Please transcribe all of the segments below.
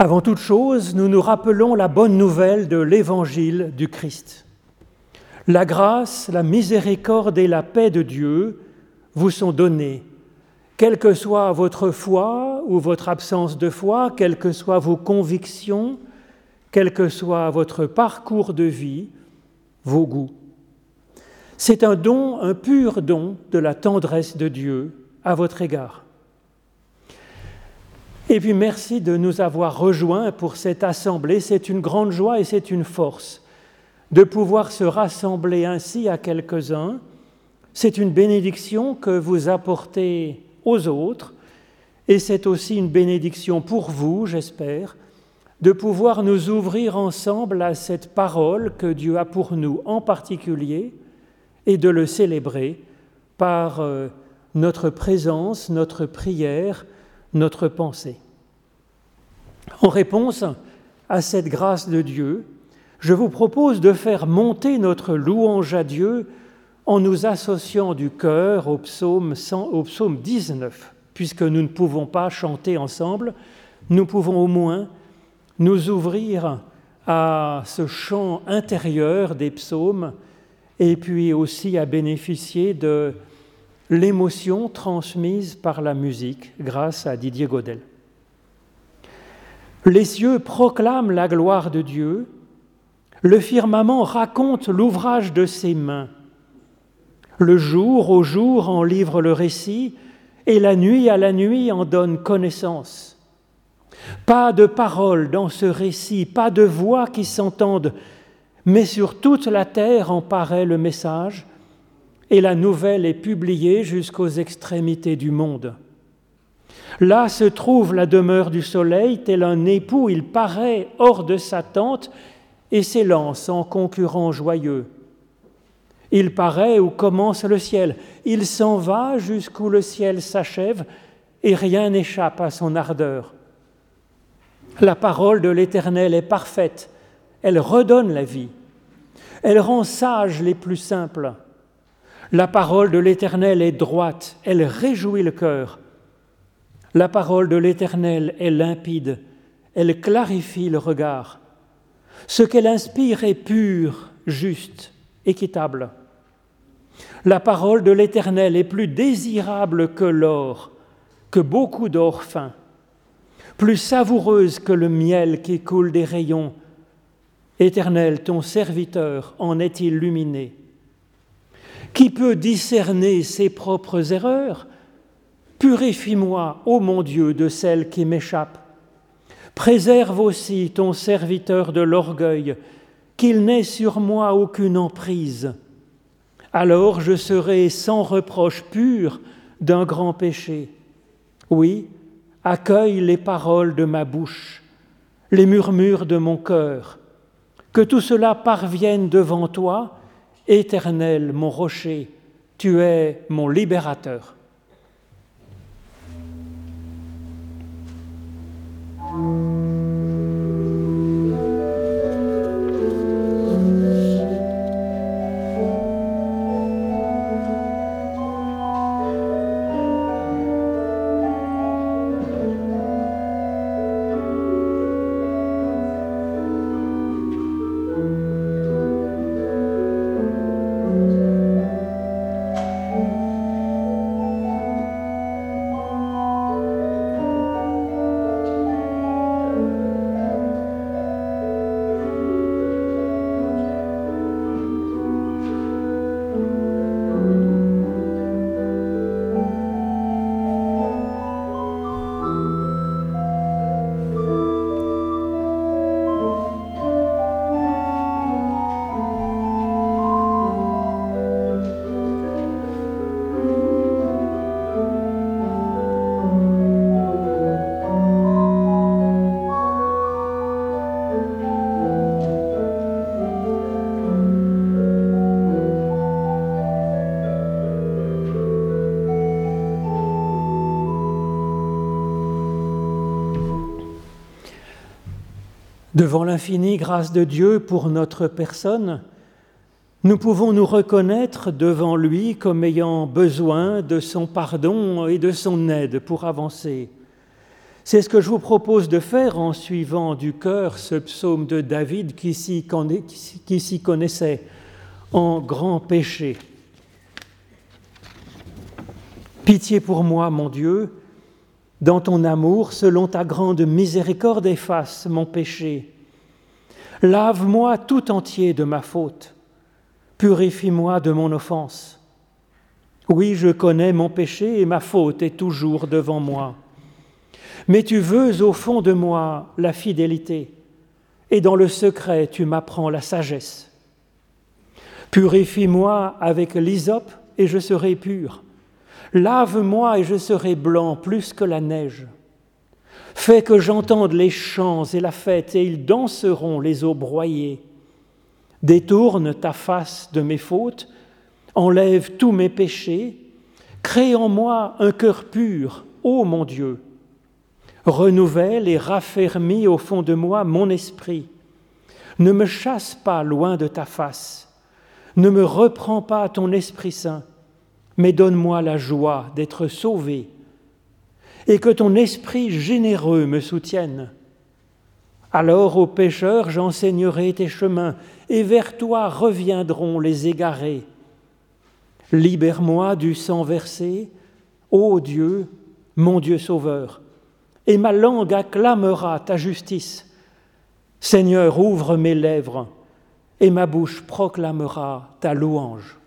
Avant toute chose, nous nous rappelons la bonne nouvelle de l'évangile du Christ. La grâce, la miséricorde et la paix de Dieu vous sont données, quelle que soit votre foi ou votre absence de foi, quelles que soient vos convictions, quel que soit votre parcours de vie, vos goûts. C'est un don, un pur don de la tendresse de Dieu à votre égard. Et puis merci de nous avoir rejoints pour cette assemblée. C'est une grande joie et c'est une force de pouvoir se rassembler ainsi à quelques-uns. C'est une bénédiction que vous apportez aux autres et c'est aussi une bénédiction pour vous, j'espère, de pouvoir nous ouvrir ensemble à cette parole que Dieu a pour nous en particulier et de le célébrer par euh, notre présence, notre prière, notre pensée. En réponse à cette grâce de Dieu, je vous propose de faire monter notre louange à Dieu en nous associant du cœur au psaume, au psaume 19. Puisque nous ne pouvons pas chanter ensemble, nous pouvons au moins nous ouvrir à ce chant intérieur des psaumes et puis aussi à bénéficier de l'émotion transmise par la musique grâce à Didier Godel. Les cieux proclament la gloire de Dieu, le firmament raconte l'ouvrage de ses mains. Le jour au jour en livre le récit, et la nuit à la nuit en donne connaissance. Pas de paroles dans ce récit, pas de voix qui s'entendent, mais sur toute la terre en paraît le message, et la nouvelle est publiée jusqu'aux extrémités du monde. Là se trouve la demeure du soleil, tel un époux, il paraît hors de sa tente et s'élance en concurrent joyeux. Il paraît où commence le ciel, il s'en va jusqu'où le ciel s'achève, et rien n'échappe à son ardeur. La parole de l'Éternel est parfaite, elle redonne la vie, elle rend sages les plus simples. La parole de l'Éternel est droite, elle réjouit le cœur. La parole de l'Éternel est limpide, elle clarifie le regard. Ce qu'elle inspire est pur, juste, équitable. La parole de l'Éternel est plus désirable que l'or, que beaucoup d'or fin plus savoureuse que le miel qui coule des rayons. Éternel, ton serviteur en est illuminé. Qui peut discerner ses propres erreurs Purifie-moi, ô mon Dieu, de celles qui m'échappent. Préserve aussi ton serviteur de l'orgueil, qu'il n'ait sur moi aucune emprise. Alors je serai sans reproche pur d'un grand péché. Oui, accueille les paroles de ma bouche, les murmures de mon cœur, que tout cela parvienne devant toi, éternel mon rocher, tu es mon libérateur. L'infinie grâce de Dieu pour notre personne, nous pouvons nous reconnaître devant lui comme ayant besoin de son pardon et de son aide pour avancer. C'est ce que je vous propose de faire en suivant du cœur ce psaume de David qui s'y connaissait en grand péché. Pitié pour moi, mon Dieu, dans ton amour, selon ta grande miséricorde, efface mon péché. Lave-moi tout entier de ma faute, purifie-moi de mon offense. Oui, je connais mon péché et ma faute est toujours devant moi. Mais tu veux au fond de moi la fidélité, et dans le secret tu m'apprends la sagesse. Purifie-moi avec l'hysope et je serai pur. Lave-moi et je serai blanc plus que la neige. Fais que j'entende les chants et la fête, et ils danseront les eaux broyées. Détourne ta face de mes fautes, enlève tous mes péchés, crée en moi un cœur pur, ô mon Dieu. Renouvelle et raffermis au fond de moi mon esprit. Ne me chasse pas loin de ta face, ne me reprends pas ton Esprit Saint mais donne-moi la joie d'être sauvé, et que ton esprit généreux me soutienne. Alors aux pécheurs j'enseignerai tes chemins, et vers toi reviendront les égarés. Libère-moi du sang versé, ô Dieu, mon Dieu sauveur, et ma langue acclamera ta justice. Seigneur, ouvre mes lèvres, et ma bouche proclamera ta louange.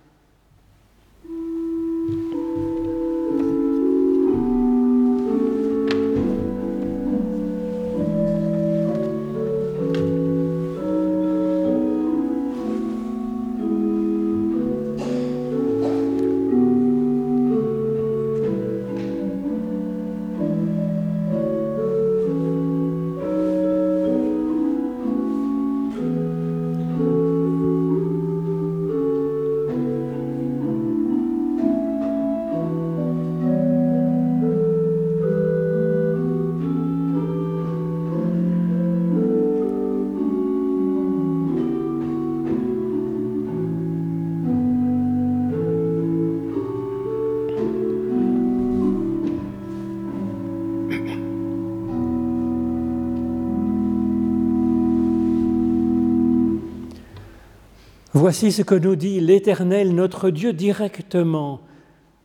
Voici ce que nous dit l'Éternel, notre Dieu, directement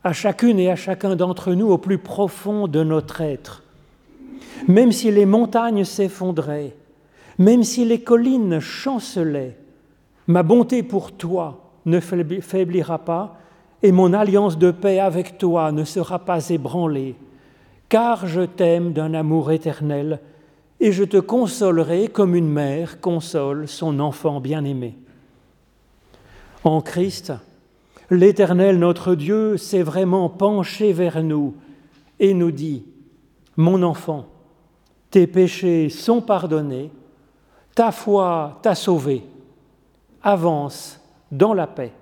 à chacune et à chacun d'entre nous au plus profond de notre être. Même si les montagnes s'effondraient, même si les collines chancelaient, ma bonté pour toi ne faiblira pas et mon alliance de paix avec toi ne sera pas ébranlée, car je t'aime d'un amour éternel et je te consolerai comme une mère console son enfant bien-aimé. En Christ, l'Éternel notre Dieu s'est vraiment penché vers nous et nous dit, Mon enfant, tes péchés sont pardonnés, ta foi t'a sauvé, avance dans la paix.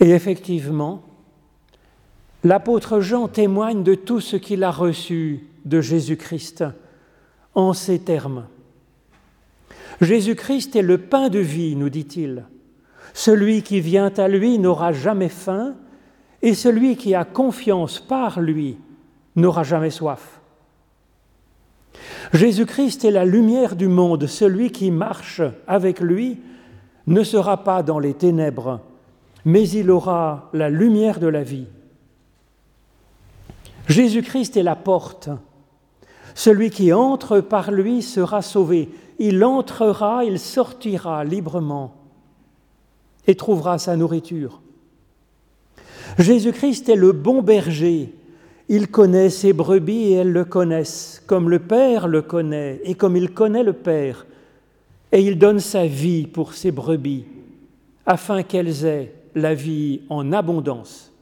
Et effectivement, l'apôtre Jean témoigne de tout ce qu'il a reçu de Jésus-Christ en ces termes. Jésus-Christ est le pain de vie, nous dit-il. Celui qui vient à lui n'aura jamais faim, et celui qui a confiance par lui n'aura jamais soif. Jésus-Christ est la lumière du monde, celui qui marche avec lui ne sera pas dans les ténèbres, mais il aura la lumière de la vie. Jésus-Christ est la porte. Celui qui entre par lui sera sauvé il entrera, il sortira librement et trouvera sa nourriture. Jésus-Christ est le bon berger. Il connaît ses brebis et elles le connaissent, comme le Père le connaît et comme il connaît le Père. Et il donne sa vie pour ses brebis, afin qu'elles aient la vie en abondance.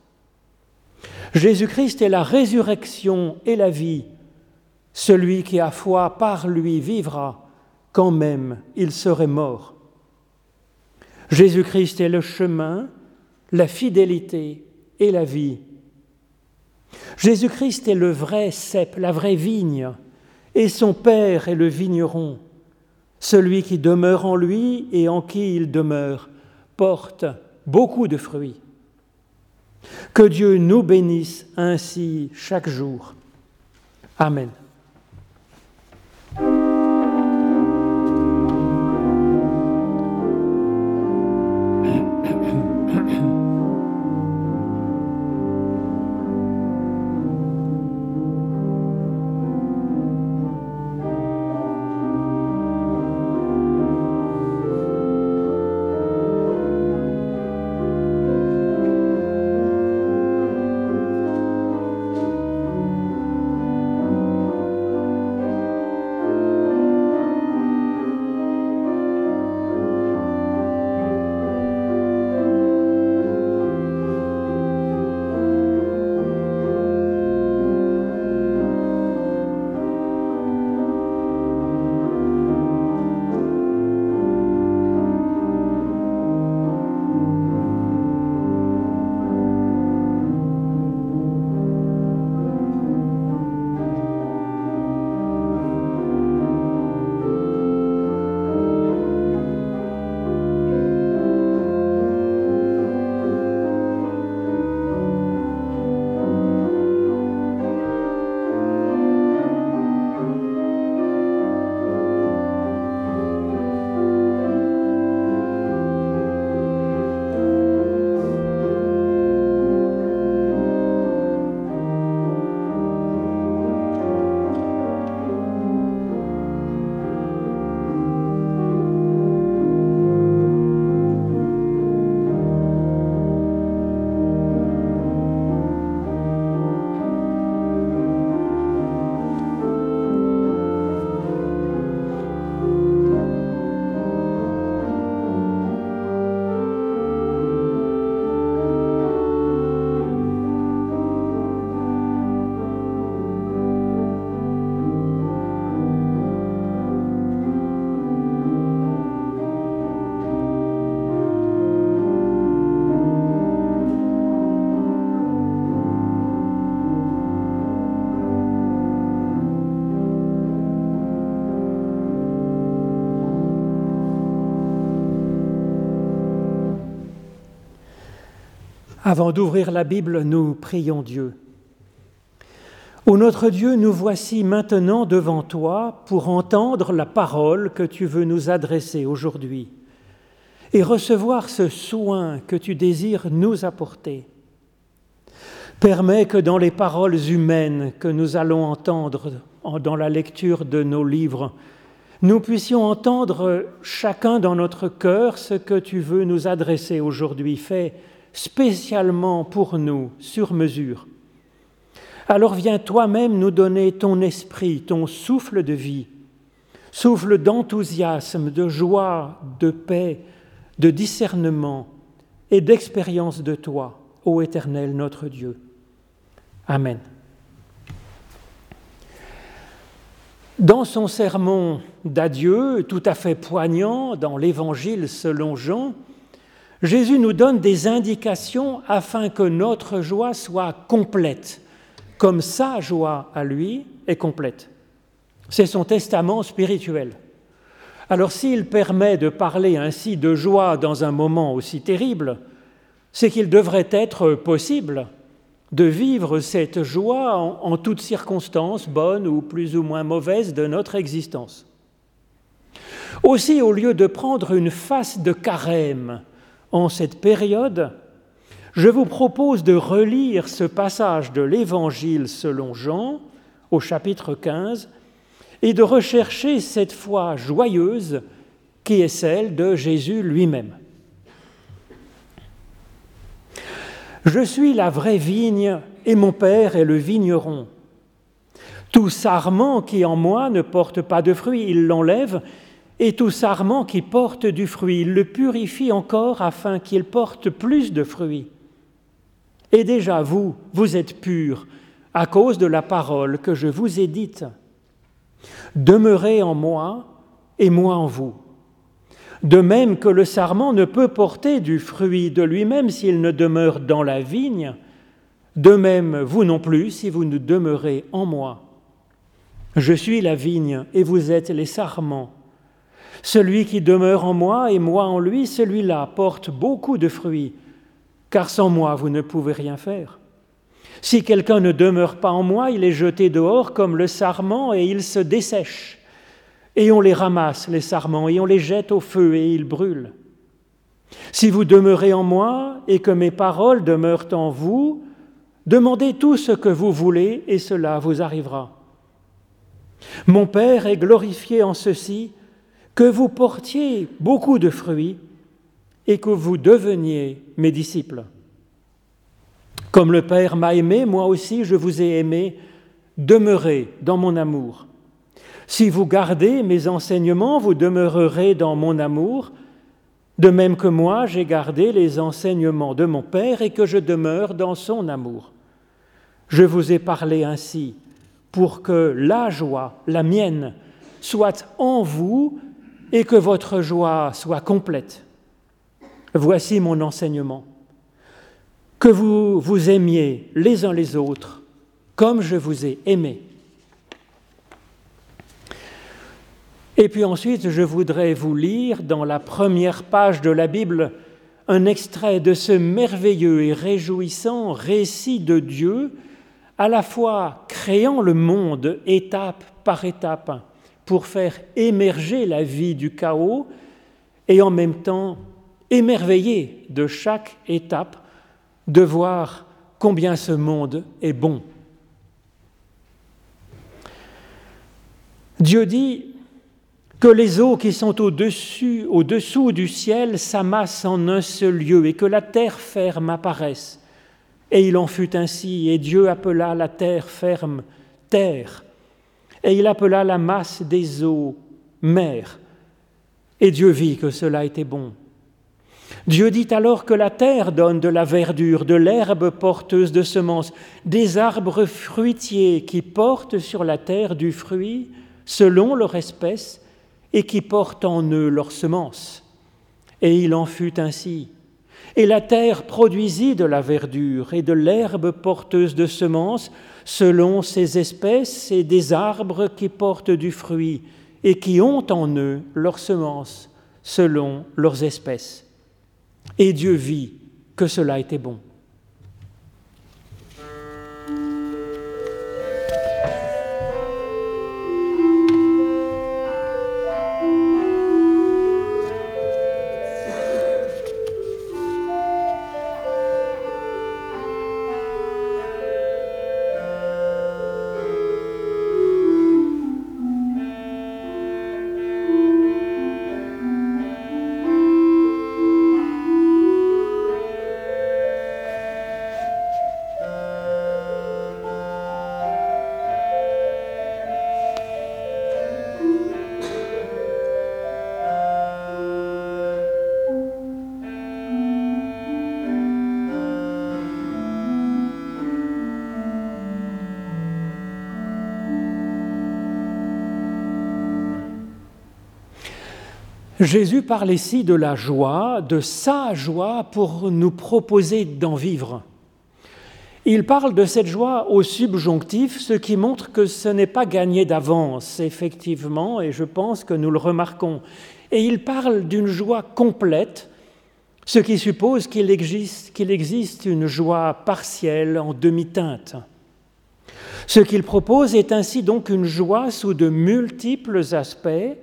Jésus-Christ est la résurrection et la vie. Celui qui a foi par lui vivra quand même il serait mort. Jésus-Christ est le chemin, la fidélité et la vie. Jésus-Christ est le vrai cep, la vraie vigne, et son Père est le vigneron. Celui qui demeure en lui et en qui il demeure porte beaucoup de fruits. Que Dieu nous bénisse ainsi chaque jour. Amen. Avant d'ouvrir la Bible, nous prions Dieu. Ô notre Dieu, nous voici maintenant devant toi pour entendre la parole que tu veux nous adresser aujourd'hui et recevoir ce soin que tu désires nous apporter. Permets que dans les paroles humaines que nous allons entendre dans la lecture de nos livres, nous puissions entendre chacun dans notre cœur ce que tu veux nous adresser aujourd'hui. Fais spécialement pour nous, sur mesure. Alors viens toi-même nous donner ton esprit, ton souffle de vie, souffle d'enthousiasme, de joie, de paix, de discernement et d'expérience de toi, ô Éternel notre Dieu. Amen. Dans son sermon d'adieu, tout à fait poignant dans l'Évangile selon Jean, Jésus nous donne des indications afin que notre joie soit complète, comme sa joie à lui est complète. C'est son testament spirituel. Alors s'il permet de parler ainsi de joie dans un moment aussi terrible, c'est qu'il devrait être possible de vivre cette joie en, toutes circonstances, bonnes ou plus ou moins mauvaises, de notre existence. Aussi, au lieu de prendre une face de carême, en cette période, je vous propose de relire ce passage de l'Évangile selon Jean au chapitre 15 et de rechercher cette foi joyeuse qui est celle de Jésus lui-même. Je suis la vraie vigne et mon Père est le vigneron. Tout sarment qui en moi ne porte pas de fruits, il l'enlève, et tout sarment qui porte du fruit, il le purifie encore afin qu'il porte plus de fruits. Et déjà vous, vous êtes purs à cause de la parole que je vous ai dite. Demeurez en moi et moi en vous. De même que le sarment ne peut porter du fruit de lui-même s'il ne demeure dans la vigne, de même vous non plus si vous ne demeurez en moi. Je suis la vigne et vous êtes les sarments. Celui qui demeure en moi et moi en lui, celui-là porte beaucoup de fruits, car sans moi vous ne pouvez rien faire. Si quelqu'un ne demeure pas en moi, il est jeté dehors comme le sarment et il se dessèche. Et on les ramasse, les sarments, et on les jette au feu et ils brûlent. Si vous demeurez en moi et que mes paroles demeurent en vous, demandez tout ce que vous voulez et cela vous arrivera. Mon Père est glorifié en ceci, que vous portiez beaucoup de fruits et que vous deveniez mes disciples. Comme le Père m'a aimé, moi aussi je vous ai aimé, demeurez dans mon amour. Si vous gardez mes enseignements, vous demeurerez dans mon amour, de même que moi j'ai gardé les enseignements de mon Père et que je demeure dans son amour. Je vous ai parlé ainsi pour que la joie, la mienne, soit en vous et que votre joie soit complète. Voici mon enseignement. Que vous vous aimiez les uns les autres comme je vous ai aimé. Et puis ensuite, je voudrais vous lire dans la première page de la Bible un extrait de ce merveilleux et réjouissant récit de Dieu, à la fois créant le monde étape par étape pour faire émerger la vie du chaos et en même temps émerveillé de chaque étape de voir combien ce monde est bon. Dieu dit que les eaux qui sont au-dessus, au-dessous du ciel s'amassent en un seul lieu et que la terre ferme apparaisse. Et il en fut ainsi, et Dieu appela la terre ferme terre, et il appela la masse des eaux mer. Et Dieu vit que cela était bon. Dieu dit alors que la terre donne de la verdure, de l'herbe porteuse de semences, des arbres fruitiers qui portent sur la terre du fruit selon leur espèce et qui portent en eux leurs semences. Et il en fut ainsi. Et la terre produisit de la verdure et de l'herbe porteuse de semences selon ses espèces et des arbres qui portent du fruit et qui ont en eux leurs semences selon leurs espèces. Et Dieu vit que cela était bon. Jésus parle ici de la joie, de sa joie pour nous proposer d'en vivre. Il parle de cette joie au subjonctif, ce qui montre que ce n'est pas gagné d'avance, effectivement, et je pense que nous le remarquons. Et il parle d'une joie complète, ce qui suppose qu'il existe, qu'il existe une joie partielle en demi-teinte. Ce qu'il propose est ainsi donc une joie sous de multiples aspects,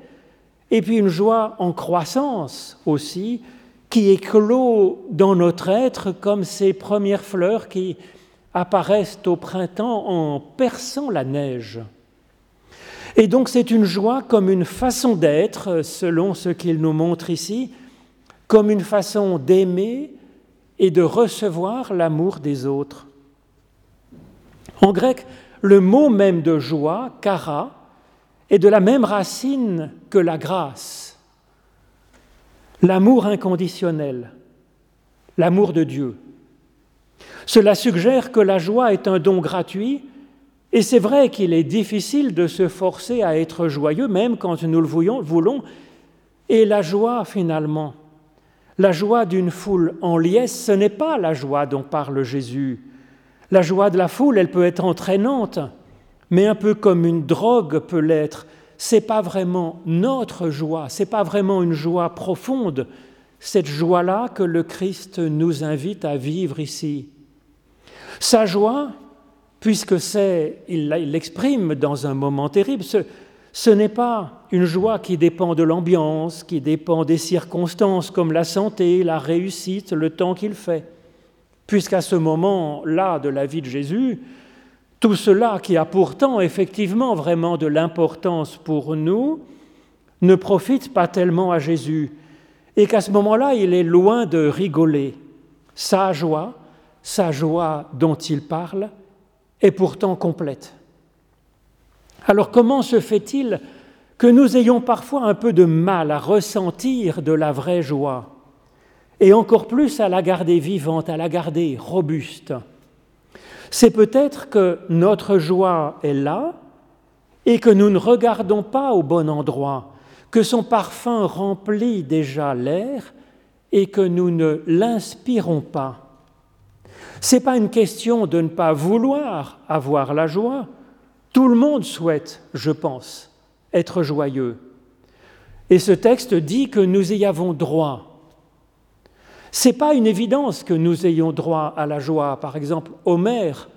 et puis une joie en croissance aussi, qui éclot dans notre être comme ces premières fleurs qui apparaissent au printemps en perçant la neige. Et donc c'est une joie comme une façon d'être, selon ce qu'il nous montre ici, comme une façon d'aimer et de recevoir l'amour des autres. En grec, le mot même de joie, kara, est de la même racine que la grâce, l'amour inconditionnel, l'amour de Dieu. Cela suggère que la joie est un don gratuit, et c'est vrai qu'il est difficile de se forcer à être joyeux, même quand nous le voulons, et la joie finalement, la joie d'une foule en liesse, ce n'est pas la joie dont parle Jésus. La joie de la foule, elle peut être entraînante, mais un peu comme une drogue peut l'être, c'est pas vraiment notre joie, c'est pas vraiment une joie profonde, cette joie-là que le Christ nous invite à vivre ici. Sa joie, puisque c'est, il l'exprime dans un moment terrible, ce, ce n'est pas une joie qui dépend de l'ambiance, qui dépend des circonstances comme la santé, la réussite, le temps qu'il fait. Puisqu'à ce moment-là de la vie de Jésus, tout cela qui a pourtant effectivement vraiment de l'importance pour nous ne profite pas tellement à Jésus et qu'à ce moment-là, il est loin de rigoler. Sa joie, sa joie dont il parle, est pourtant complète. Alors comment se fait-il que nous ayons parfois un peu de mal à ressentir de la vraie joie et encore plus à la garder vivante, à la garder robuste? C'est peut-être que notre joie est là et que nous ne regardons pas au bon endroit, que son parfum remplit déjà l'air et que nous ne l'inspirons pas. Ce n'est pas une question de ne pas vouloir avoir la joie. Tout le monde souhaite, je pense, être joyeux. Et ce texte dit que nous y avons droit. Ce n'est pas une évidence que nous ayons droit à la joie. Par exemple, Homère,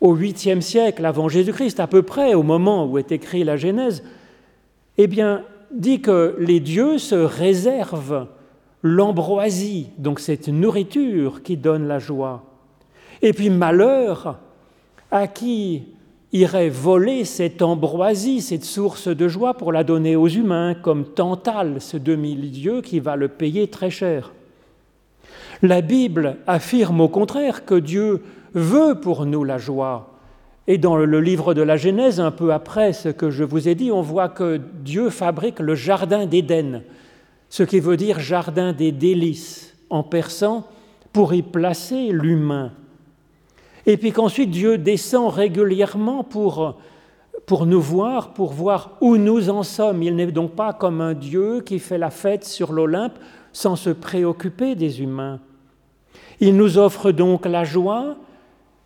au 8e siècle avant Jésus-Christ, à peu près au moment où est écrit la Genèse, eh bien, dit que les dieux se réservent l'ambroisie, donc cette nourriture qui donne la joie. Et puis malheur à qui irait voler cette ambroisie, cette source de joie pour la donner aux humains, comme Tantale, ce demi-dieu qui va le payer très cher. La Bible affirme au contraire que Dieu veut pour nous la joie, et dans le livre de la Genèse, un peu après ce que je vous ai dit, on voit que Dieu fabrique le jardin d'Éden, ce qui veut dire jardin des délices en persan, pour y placer l'humain. Et puis qu'ensuite Dieu descend régulièrement pour, pour nous voir, pour voir où nous en sommes. Il n'est donc pas comme un Dieu qui fait la fête sur l'Olympe sans se préoccuper des humains. Il nous offre donc la joie,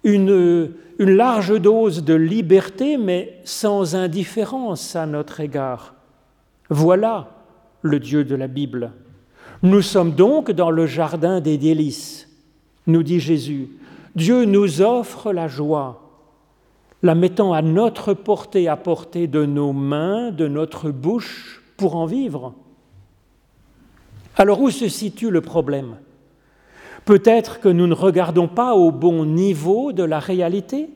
une, large dose de liberté, mais sans indifférence à notre égard. Voilà le Dieu de la Bible. Nous sommes donc dans le jardin des délices, nous dit Jésus. Dieu nous offre la joie, la mettant à notre portée, à portée de nos mains, de notre bouche, pour en vivre. Alors où se situe le problème? Peut-être que nous ne regardons pas au bon niveau de la réalité.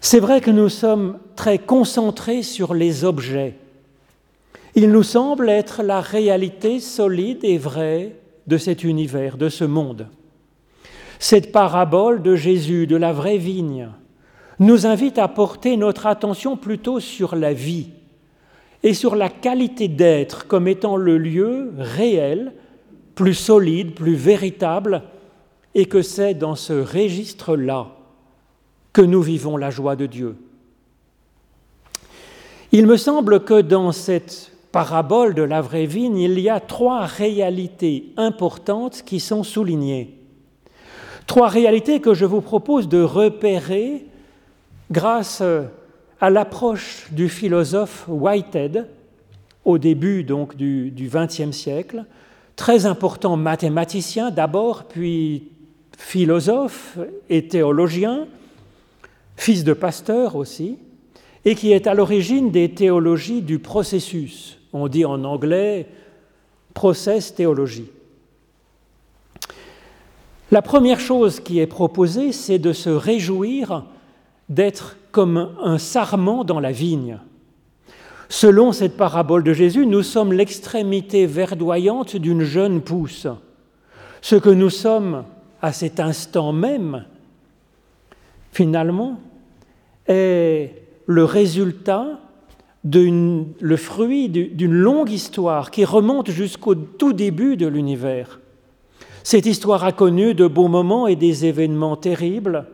C'est vrai que nous sommes très concentrés sur les objets. Il nous semble être la réalité solide et vraie de cet univers, de ce monde. Cette parabole de Jésus, de la vraie vigne, nous invite à porter notre attention plutôt sur la vie et sur la qualité d'être comme étant le lieu réel plus solide, plus véritable, et que c'est dans ce registre-là que nous vivons la joie de Dieu. Il me semble que dans cette parabole de la vraie vigne, il y a trois réalités importantes qui sont soulignées. Trois réalités que je vous propose de repérer grâce à l'approche du philosophe Whitehead au début donc du XXe siècle, très important mathématicien d'abord, puis philosophe et théologien, fils de pasteur aussi, et qui est à l'origine des théologies du processus. On dit en anglais process théologie. La première chose qui est proposée, c'est de se réjouir d'être comme un sarment dans la vigne. Selon cette parabole de Jésus, nous sommes l'extrémité verdoyante d'une jeune pousse. Ce que nous sommes à cet instant même, finalement, est le résultat, le fruit d'une longue histoire qui remonte jusqu'au tout début de l'univers. Cette histoire a connu de beaux moments et des événements terribles,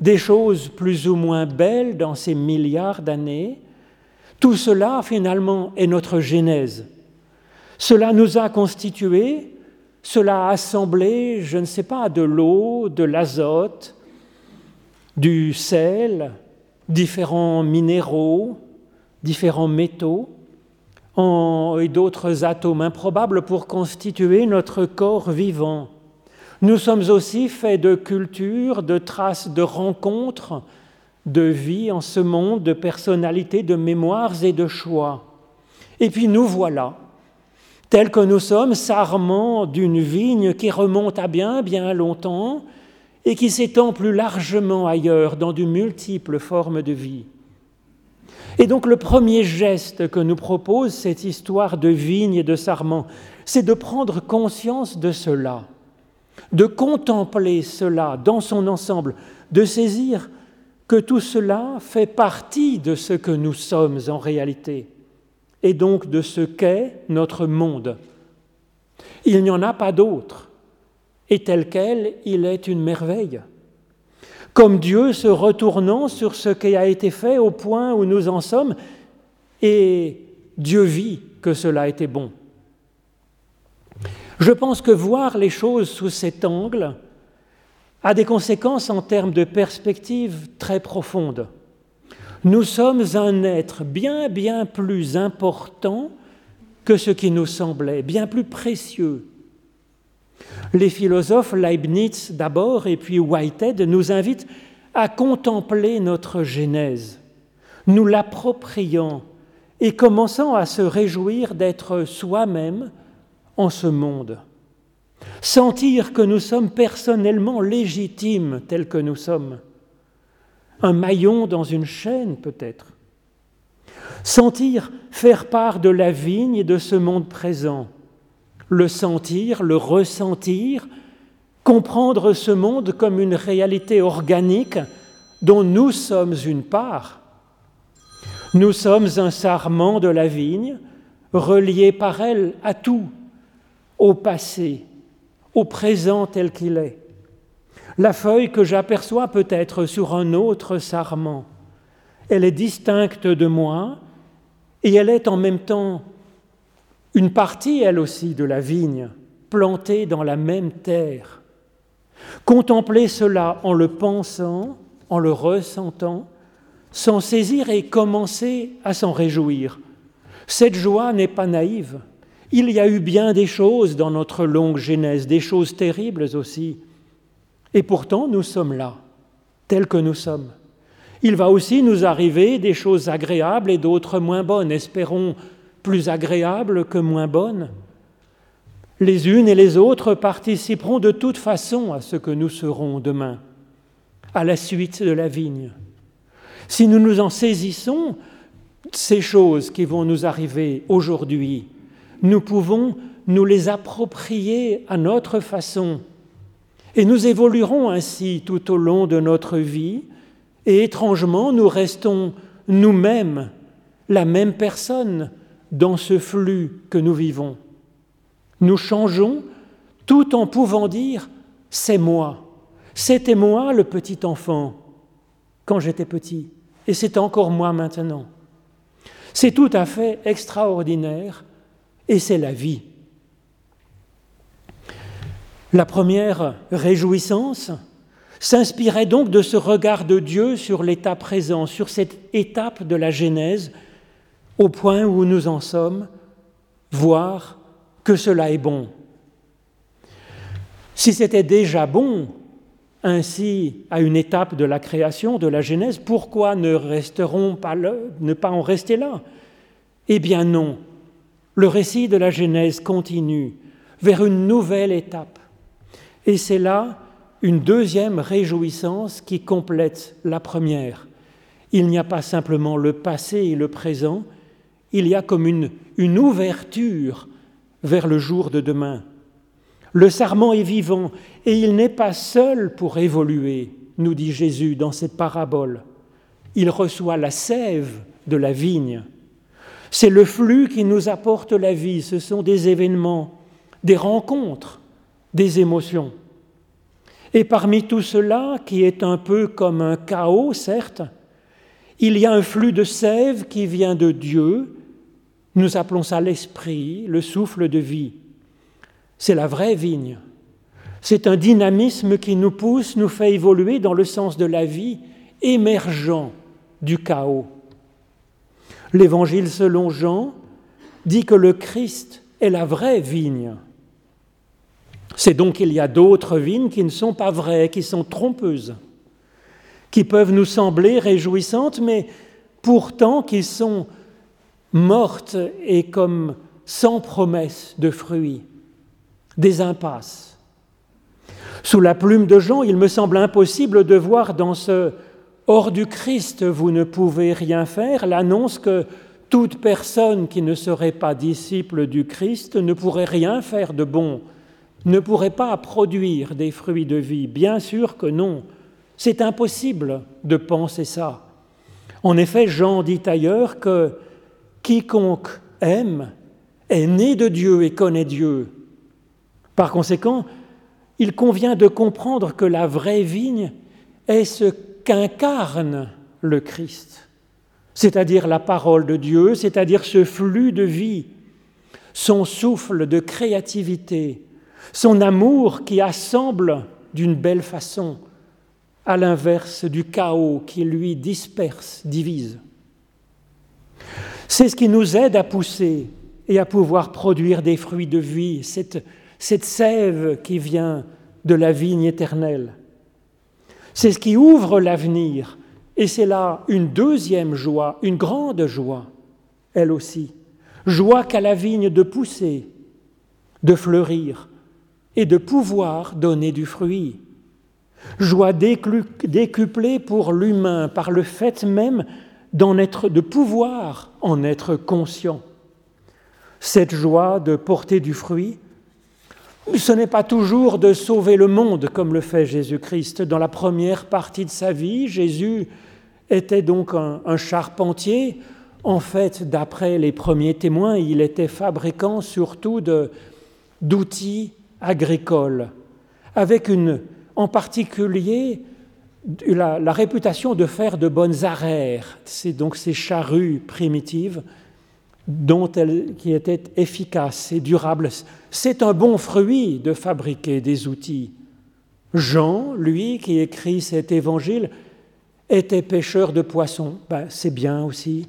des choses plus ou moins belles dans ces milliards d'années, tout cela, finalement, est notre genèse. Cela nous a constitués, cela a assemblé, je ne sais pas, de l'eau, de l'azote, du sel, différents minéraux, différents métaux, et d'autres atomes improbables pour constituer notre corps vivant. Nous sommes aussi faits de culture, de traces de rencontres, de vie en ce monde, de personnalités, de mémoires et de choix. Et puis nous voilà, tels que nous sommes, sarments d'une vigne qui remonte à bien, bien longtemps et qui s'étend plus largement ailleurs dans de multiples formes de vie. Et donc le premier geste que nous propose cette histoire de vigne et de sarment, c'est de prendre conscience de cela, de contempler cela dans son ensemble, de saisir que tout cela fait partie de ce que nous sommes en réalité et donc de ce qu'est notre monde. Il n'y en a pas d'autre, et tel quel, il est une merveille. Comme Dieu se retournant sur ce qui a été fait au point où nous en sommes, et Dieu vit que cela était bon. Je pense que voir les choses sous cet angle a des conséquences en termes de perspective très profondes. Nous sommes un être bien, bien plus important que ce qui nous semblait, bien plus précieux. Les philosophes Leibniz d'abord et puis Whitehead nous invitent à contempler notre Genèse, nous l'appropriant et commençant à se réjouir d'être soi-même en ce monde. Sentir que nous sommes personnellement légitimes tels que nous sommes un maillon dans une chaîne peut-être. Sentir faire part de la vigne et de ce monde présent, le sentir, le ressentir, comprendre ce monde comme une réalité organique dont nous sommes une part. Nous sommes un sarment de la vigne, relié par elle à tout, au passé, au présent tel qu'il est. La feuille que j'aperçois peut-être sur un autre sarment, elle est distincte de moi et elle est en même temps une partie, elle aussi, de la vigne, plantée dans la même terre. Contempler cela en le pensant, en le ressentant, s'en saisir et commencer à s'en réjouir. Cette joie n'est pas naïve. Il y a eu bien des choses dans notre longue genèse, des choses terribles aussi. Et pourtant, nous sommes là, tels que nous sommes. Il va aussi nous arriver des choses agréables et d'autres moins bonnes, espérons plus agréables que moins bonnes. Les unes et les autres participeront de toute façon à ce que nous serons demain, à la suite de la vigne. Si nous nous en saisissons, ces choses qui vont nous arriver aujourd'hui, nous pouvons nous les approprier à notre façon et nous évoluerons ainsi tout au long de notre vie, et étrangement, nous restons nous-mêmes la même personne dans ce flux que nous vivons. Nous changeons tout en pouvant dire ⁇ c'est moi ⁇ c'était moi le petit enfant quand j'étais petit, et c'est encore moi maintenant. C'est tout à fait extraordinaire, et c'est la vie. La première réjouissance s'inspirait donc de ce regard de Dieu sur l'état présent, sur cette étape de la Genèse, au point où nous en sommes, voir que cela est bon. Si c'était déjà bon, ainsi à une étape de la création, de la Genèse, pourquoi ne resterons pas ne pas en rester là? Eh bien non, le récit de la Genèse continue vers une nouvelle étape et c'est là une deuxième réjouissance qui complète la première. Il n'y a pas simplement le passé et le présent, il y a comme une, une ouverture vers le jour de demain. Le sarment est vivant et il n'est pas seul pour évoluer, nous dit Jésus dans cette parabole. Il reçoit la sève de la vigne. C'est le flux qui nous apporte la vie, ce sont des événements, des rencontres, des émotions. Et parmi tout cela, qui est un peu comme un chaos, certes, il y a un flux de sève qui vient de Dieu. Nous appelons ça l'esprit, le souffle de vie. C'est la vraie vigne. C'est un dynamisme qui nous pousse, nous fait évoluer dans le sens de la vie, émergent du chaos. L'évangile selon Jean dit que le Christ est la vraie vigne. C'est donc qu'il y a d'autres vignes qui ne sont pas vraies, qui sont trompeuses, qui peuvent nous sembler réjouissantes, mais pourtant qui sont mortes et comme sans promesse de fruits, des impasses. Sous la plume de Jean, il me semble impossible de voir dans ce Hors du Christ, vous ne pouvez rien faire l'annonce que toute personne qui ne serait pas disciple du Christ ne pourrait rien faire de bon, ne pourrait pas produire des fruits de vie. Bien sûr que non. C'est impossible de penser ça. En effet, Jean dit ailleurs que quiconque aime est né de Dieu et connaît Dieu. Par conséquent, il convient de comprendre que la vraie vigne est ce qu'incarne le Christ, c'est-à-dire la parole de Dieu, c'est-à-dire ce flux de vie, son souffle de créativité, son amour qui assemble d'une belle façon, à l'inverse du chaos qui lui disperse, divise. C'est ce qui nous aide à pousser et à pouvoir produire des fruits de vie, cette, cette sève qui vient de la vigne éternelle. C'est ce qui ouvre l'avenir. Et c'est là une deuxième joie, une grande joie, elle aussi. Joie qu'a la vigne de pousser, de fleurir et de pouvoir donner du fruit. Joie décuplée pour l'humain par le fait même d'en être, de pouvoir en être conscient. Cette joie de porter du fruit, ce n'est pas toujours de sauver le monde comme le fait Jésus-Christ. Dans la première partie de sa vie, Jésus était donc un, charpentier. En fait, d'après les premiers témoins, il était fabricant surtout d'outils agricoles, avec une, en particulier la, réputation de faire de bonnes arères. C'est donc ces charrues primitives dont elle, qui était efficace et durable. C'est un bon fruit de fabriquer des outils. Jean, lui, qui écrit cet évangile, était pêcheur de poissons. Ben, c'est bien aussi.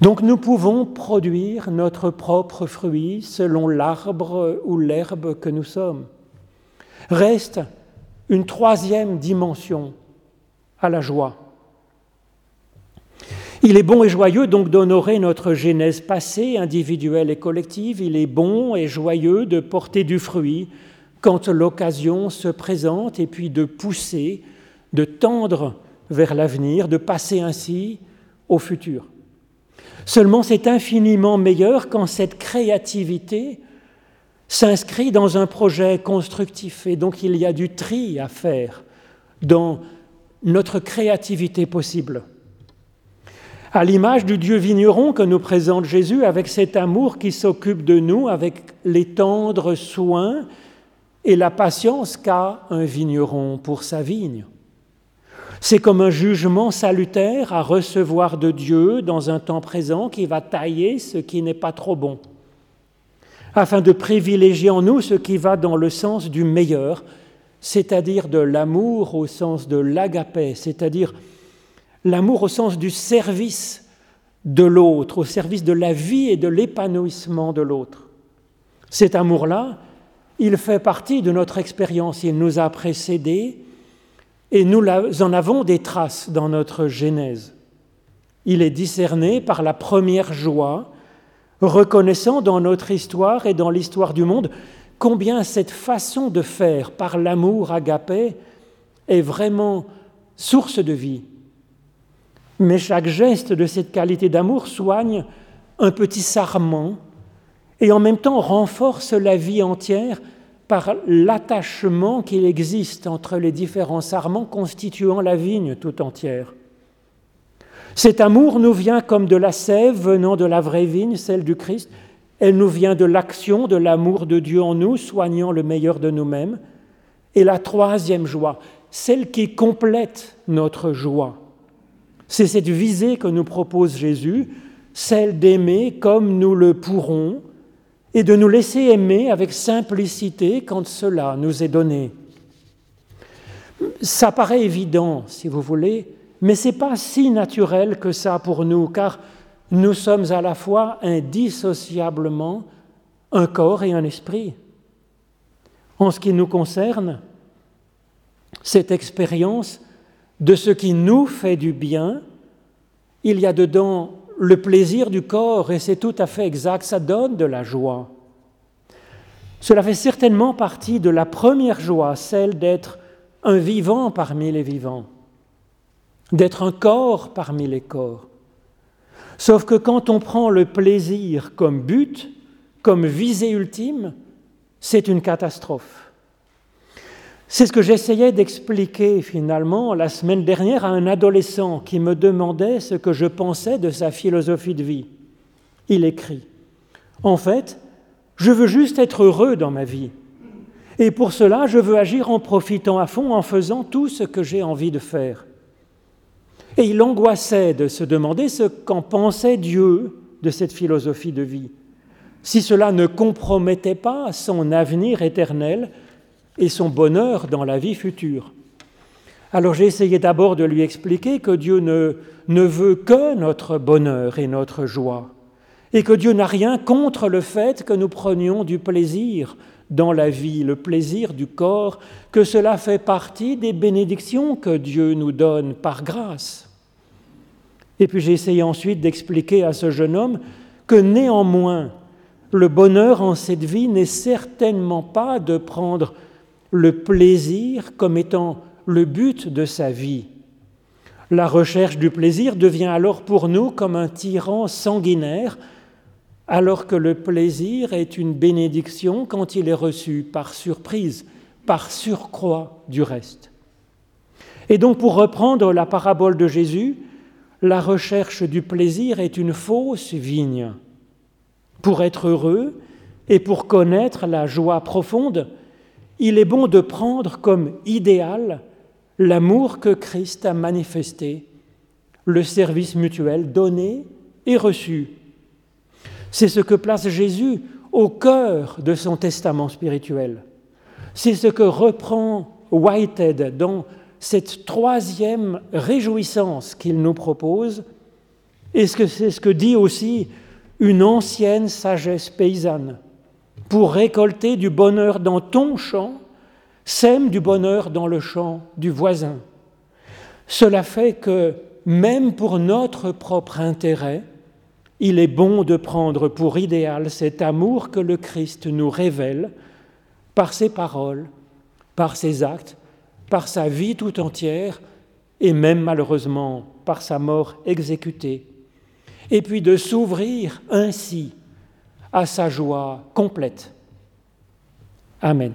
Donc nous pouvons produire notre propre fruit selon l'arbre ou l'herbe que nous sommes. Reste une troisième dimension à la joie. Il est bon et joyeux donc d'honorer notre genèse passée, individuelle et collective. Il est bon et joyeux de porter du fruit quand l'occasion se présente et puis de pousser, de tendre vers l'avenir, de passer ainsi au futur. Seulement c'est infiniment meilleur quand cette créativité s'inscrit dans un projet constructif et donc il y a du tri à faire dans notre créativité possible à l'image du Dieu vigneron que nous présente Jésus, avec cet amour qui s'occupe de nous, avec les tendres soins et la patience qu'a un vigneron pour sa vigne. C'est comme un jugement salutaire à recevoir de Dieu dans un temps présent qui va tailler ce qui n'est pas trop bon, afin de privilégier en nous ce qui va dans le sens du meilleur, c'est-à-dire de l'amour au sens de l'agapé, c'est-à-dire l'amour au sens du service de l'autre, au service de la vie et de l'épanouissement de l'autre. Cet amour-là, il fait partie de notre expérience, il nous a précédés et nous en avons des traces dans notre Genèse. Il est discerné par la première joie, reconnaissant dans notre histoire et dans l'histoire du monde combien cette façon de faire par l'amour agapé est vraiment source de vie, mais chaque geste de cette qualité d'amour soigne un petit sarment et en même temps renforce la vie entière par l'attachement qu'il existe entre les différents sarments constituant la vigne tout entière. Cet amour nous vient comme de la sève venant de la vraie vigne, celle du Christ. Elle nous vient de l'action, de l'amour de Dieu en nous, soignant le meilleur de nous-mêmes. Et la troisième joie, celle qui complète notre joie, c'est cette visée que nous propose Jésus, celle d'aimer comme nous le pourrons et de nous laisser aimer avec simplicité quand cela nous est donné. Ça paraît évident, si vous voulez, mais ce n'est pas si naturel que ça pour nous, car nous sommes à la fois indissociablement un corps et un esprit. En ce qui nous concerne, cette expérience de ce qui nous fait du bien, il y a dedans le plaisir du corps et c'est tout à fait exact, ça donne de la joie. Cela fait certainement partie de la première joie, celle d'être un vivant parmi les vivants, d'être un corps parmi les corps. Sauf que quand on prend le plaisir comme but, comme visée ultime, c'est une catastrophe. C'est ce que j'essayais d'expliquer finalement la semaine dernière à un adolescent qui me demandait ce que je pensais de sa philosophie de vie. Il écrit, En fait, je veux juste être heureux dans ma vie. Et pour cela, je veux agir en profitant à fond, en faisant tout ce que j'ai envie de faire. Et il angoissait de se demander ce qu'en pensait Dieu de cette philosophie de vie, si cela ne compromettait pas son avenir éternel et son bonheur dans la vie future. Alors j'ai essayé d'abord de lui expliquer que Dieu ne, ne veut que notre bonheur et notre joie, et que Dieu n'a rien contre le fait que nous prenions du plaisir dans la vie, le plaisir du corps, que cela fait partie des bénédictions que Dieu nous donne par grâce. Et puis j'ai essayé ensuite d'expliquer à ce jeune homme que néanmoins, le bonheur en cette vie n'est certainement pas de prendre le plaisir comme étant le but de sa vie. La recherche du plaisir devient alors pour nous comme un tyran sanguinaire, alors que le plaisir est une bénédiction quand il est reçu par surprise, par surcroît du reste. Et donc pour reprendre la parabole de Jésus, la recherche du plaisir est une fausse vigne. Pour être heureux et pour connaître la joie profonde, il est bon de prendre comme idéal l'amour que Christ a manifesté, le service mutuel donné et reçu. C'est ce que place Jésus au cœur de son testament spirituel. C'est ce que reprend Whitehead dans cette troisième réjouissance qu'il nous propose, et c'est ce que dit aussi une ancienne sagesse paysanne pour récolter du bonheur dans ton champ, sème du bonheur dans le champ du voisin. Cela fait que, même pour notre propre intérêt, il est bon de prendre pour idéal cet amour que le Christ nous révèle par ses paroles, par ses actes, par sa vie tout entière et même malheureusement par sa mort exécutée. Et puis de s'ouvrir ainsi à sa joie complète. Amen.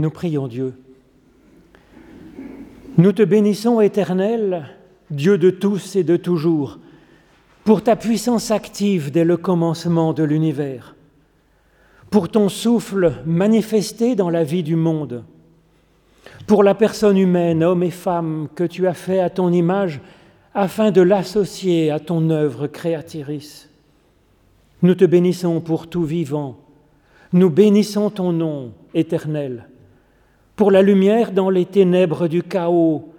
Nous prions Dieu. Nous te bénissons, Éternel, Dieu de tous et de toujours, pour ta puissance active dès le commencement de l'univers, pour ton souffle manifesté dans la vie du monde, pour la personne humaine, homme et femme, que tu as fait à ton image, afin de l'associer à ton œuvre créatrice. Nous te bénissons pour tout vivant, nous bénissons ton nom éternel, pour la lumière dans les ténèbres du chaos,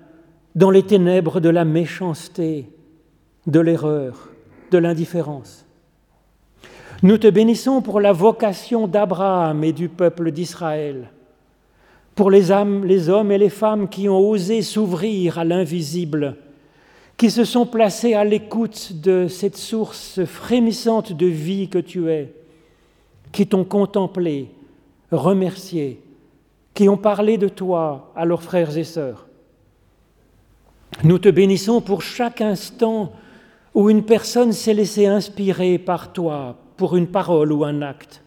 dans les ténèbres de la méchanceté, de l'erreur, de l'indifférence. Nous te bénissons pour la vocation d'Abraham et du peuple d'Israël, pour les âmes, les hommes et les femmes qui ont osé s'ouvrir à l'invisible, qui se sont placés à l'écoute de cette source frémissante de vie que tu es, qui t'ont contemplé, remercié, qui ont parlé de toi à leurs frères et sœurs. Nous te bénissons pour chaque instant où une personne s'est laissée inspirer par toi pour une parole ou un acte.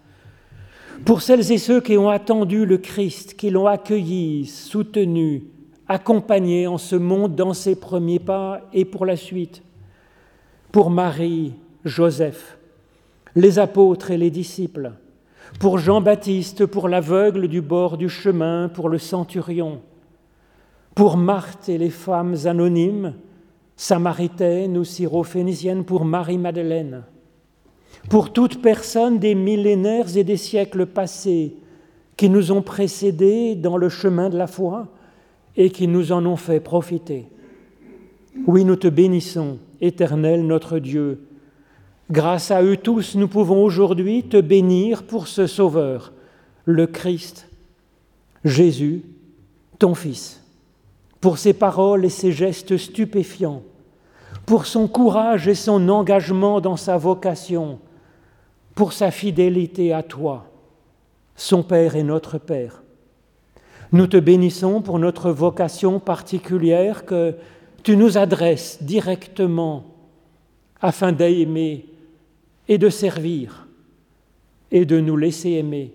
Pour celles et ceux qui ont attendu le Christ, qui l'ont accueilli, soutenu, accompagné en ce monde dans ses premiers pas et pour la suite. Pour Marie, Joseph, les apôtres et les disciples. Pour Jean-Baptiste, pour l'aveugle du bord du chemin, pour le centurion pour Marthe et les femmes anonymes, samaritaines ou syrophéniciennes, pour Marie-Madeleine, pour toute personne des millénaires et des siècles passés qui nous ont précédés dans le chemin de la foi et qui nous en ont fait profiter. Oui, nous te bénissons, éternel notre Dieu. Grâce à eux tous, nous pouvons aujourd'hui te bénir pour ce Sauveur, le Christ, Jésus, ton Fils pour ses paroles et ses gestes stupéfiants, pour son courage et son engagement dans sa vocation, pour sa fidélité à toi, son Père et notre Père. Nous te bénissons pour notre vocation particulière que tu nous adresses directement afin d'aimer et de servir et de nous laisser aimer.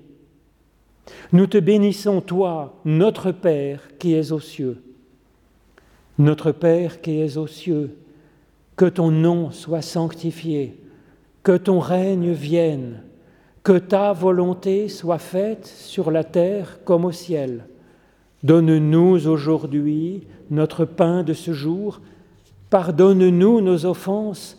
Nous te bénissons, toi, notre Père qui es aux cieux. Notre Père qui es aux cieux, que ton nom soit sanctifié, que ton règne vienne, que ta volonté soit faite sur la terre comme au ciel. Donne-nous aujourd'hui notre pain de ce jour. Pardonne-nous nos offenses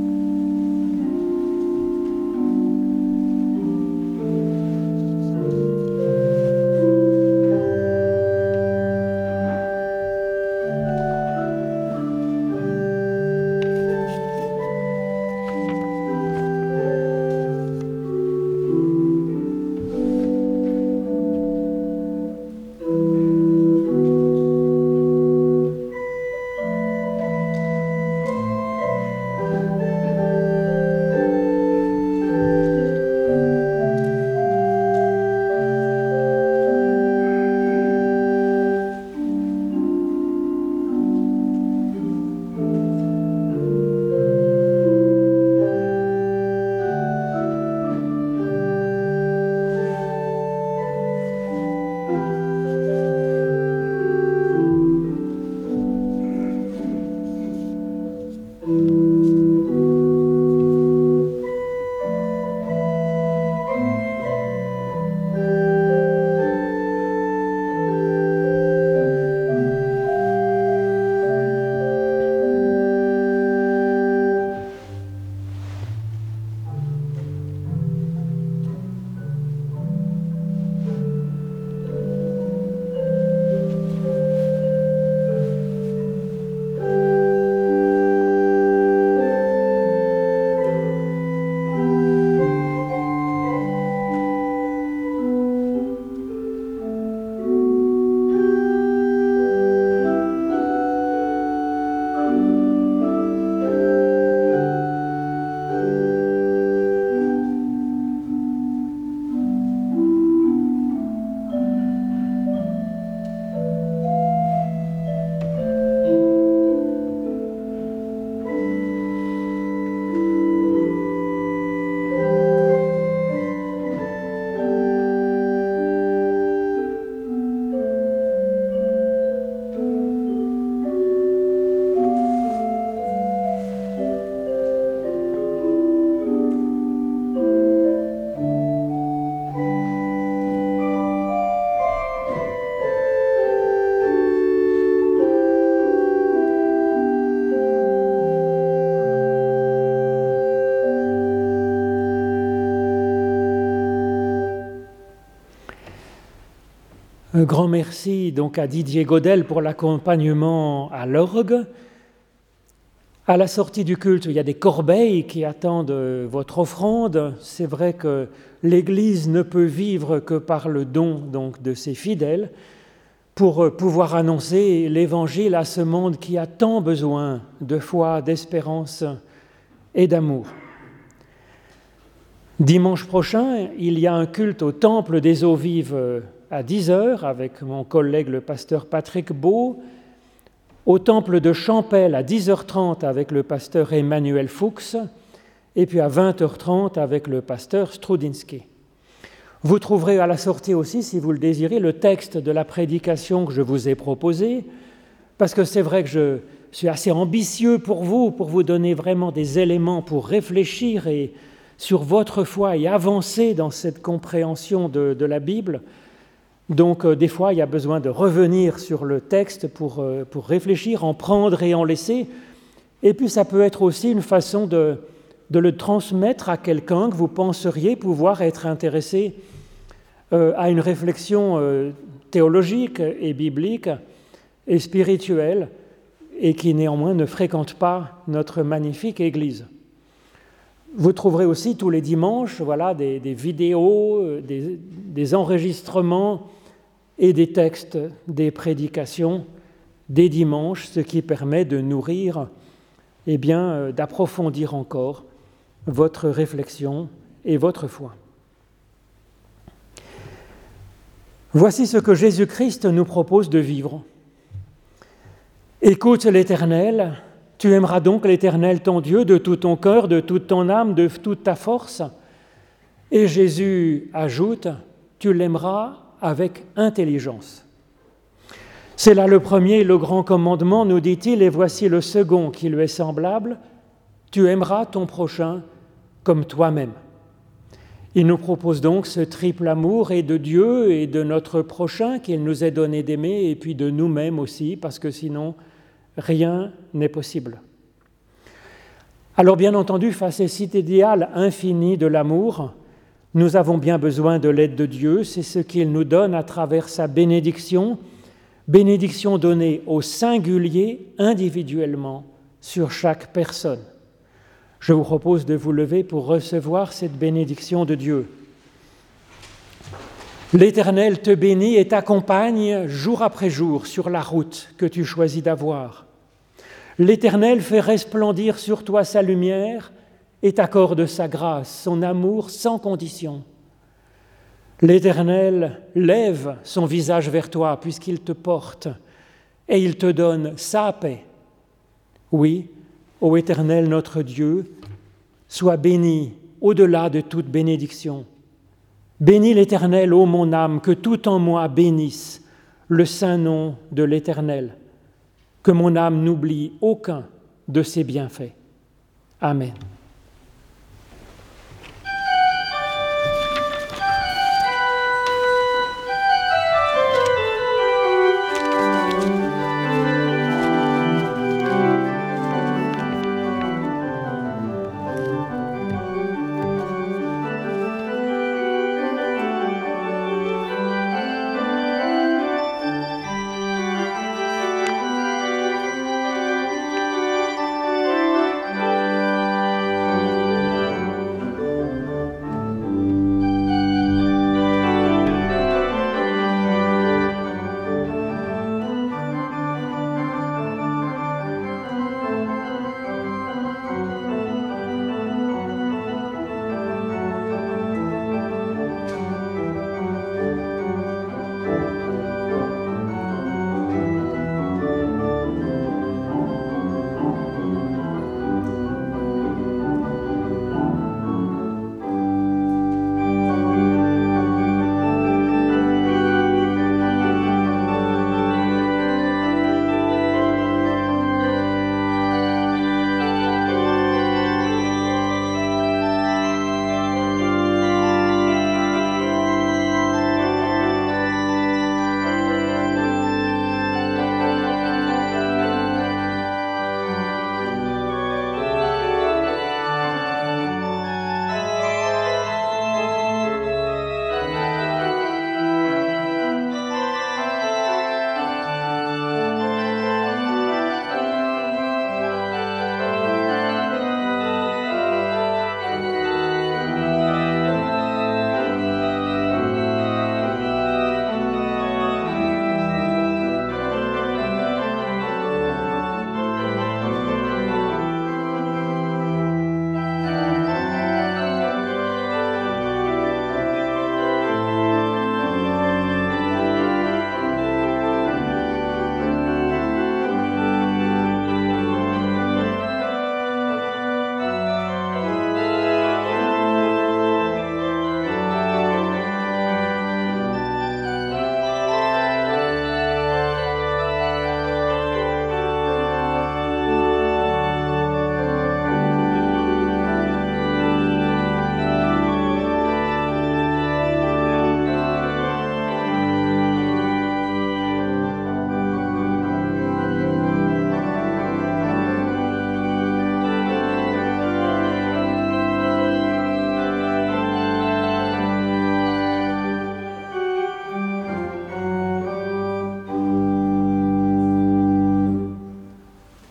Un grand merci donc à Didier Godel pour l'accompagnement à l'orgue. À la sortie du culte, il y a des corbeilles qui attendent votre offrande. C'est vrai que l'Église ne peut vivre que par le don donc, de ses fidèles pour pouvoir annoncer l'Évangile à ce monde qui a tant besoin de foi, d'espérance et d'amour. Dimanche prochain, il y a un culte au Temple des eaux vives à 10h avec mon collègue le pasteur Patrick Beau, au temple de Champel à 10h30 avec le pasteur Emmanuel Fuchs, et puis à 20h30 avec le pasteur Strudinski. Vous trouverez à la sortie aussi, si vous le désirez, le texte de la prédication que je vous ai proposé, parce que c'est vrai que je suis assez ambitieux pour vous, pour vous donner vraiment des éléments pour réfléchir et sur votre foi et avancer dans cette compréhension de, de la Bible. Donc euh, des fois, il y a besoin de revenir sur le texte pour, euh, pour, réfléchir, en prendre et en laisser. Et puis ça peut être aussi une façon de, de le transmettre à quelqu'un que vous penseriez pouvoir être intéressé euh, à une réflexion théologique et biblique et spirituelle et qui néanmoins ne fréquente pas notre magnifique Église. Vous trouverez aussi tous les dimanches voilà, des, des vidéos, des, des enregistrements et des textes, des prédications, des dimanches, ce qui permet de nourrir, et eh bien, euh, d'approfondir encore votre réflexion et votre foi. Voici ce que Jésus-Christ nous propose de vivre. Écoute l'Éternel, tu aimeras donc l'Éternel ton Dieu de tout ton cœur, de toute ton âme, de toute ta force. Et Jésus ajoute, tu l'aimeras avec intelligence. C'est là le premier, le grand commandement, nous dit-il, et voici le second qui lui est semblable, tu aimeras ton prochain comme toi-même. Il nous propose donc ce triple amour et de Dieu et de notre prochain qu'il nous est donné d'aimer et puis de nous-mêmes aussi, parce que sinon rien n'est possible. Alors bien entendu, face à cet idéal infini de l'amour, nous avons bien besoin de l'aide de Dieu, c'est ce qu'il nous donne à travers sa bénédiction, bénédiction donnée au singulier individuellement sur chaque personne. Je vous propose de vous lever pour recevoir cette bénédiction de Dieu. L'Éternel te bénit et t'accompagne jour après jour sur la route que tu choisis d'avoir. L'Éternel fait resplendir sur toi sa lumière et t'accorde sa grâce, son amour sans condition. L'Éternel lève son visage vers toi puisqu'il te porte et il te donne sa paix. Oui, ô Éternel notre Dieu, sois béni au-delà de toute bénédiction. Bénis l'Éternel, ô mon âme, que tout en moi bénisse le saint nom de l'Éternel, que mon âme n'oublie aucun de ses bienfaits. Amen.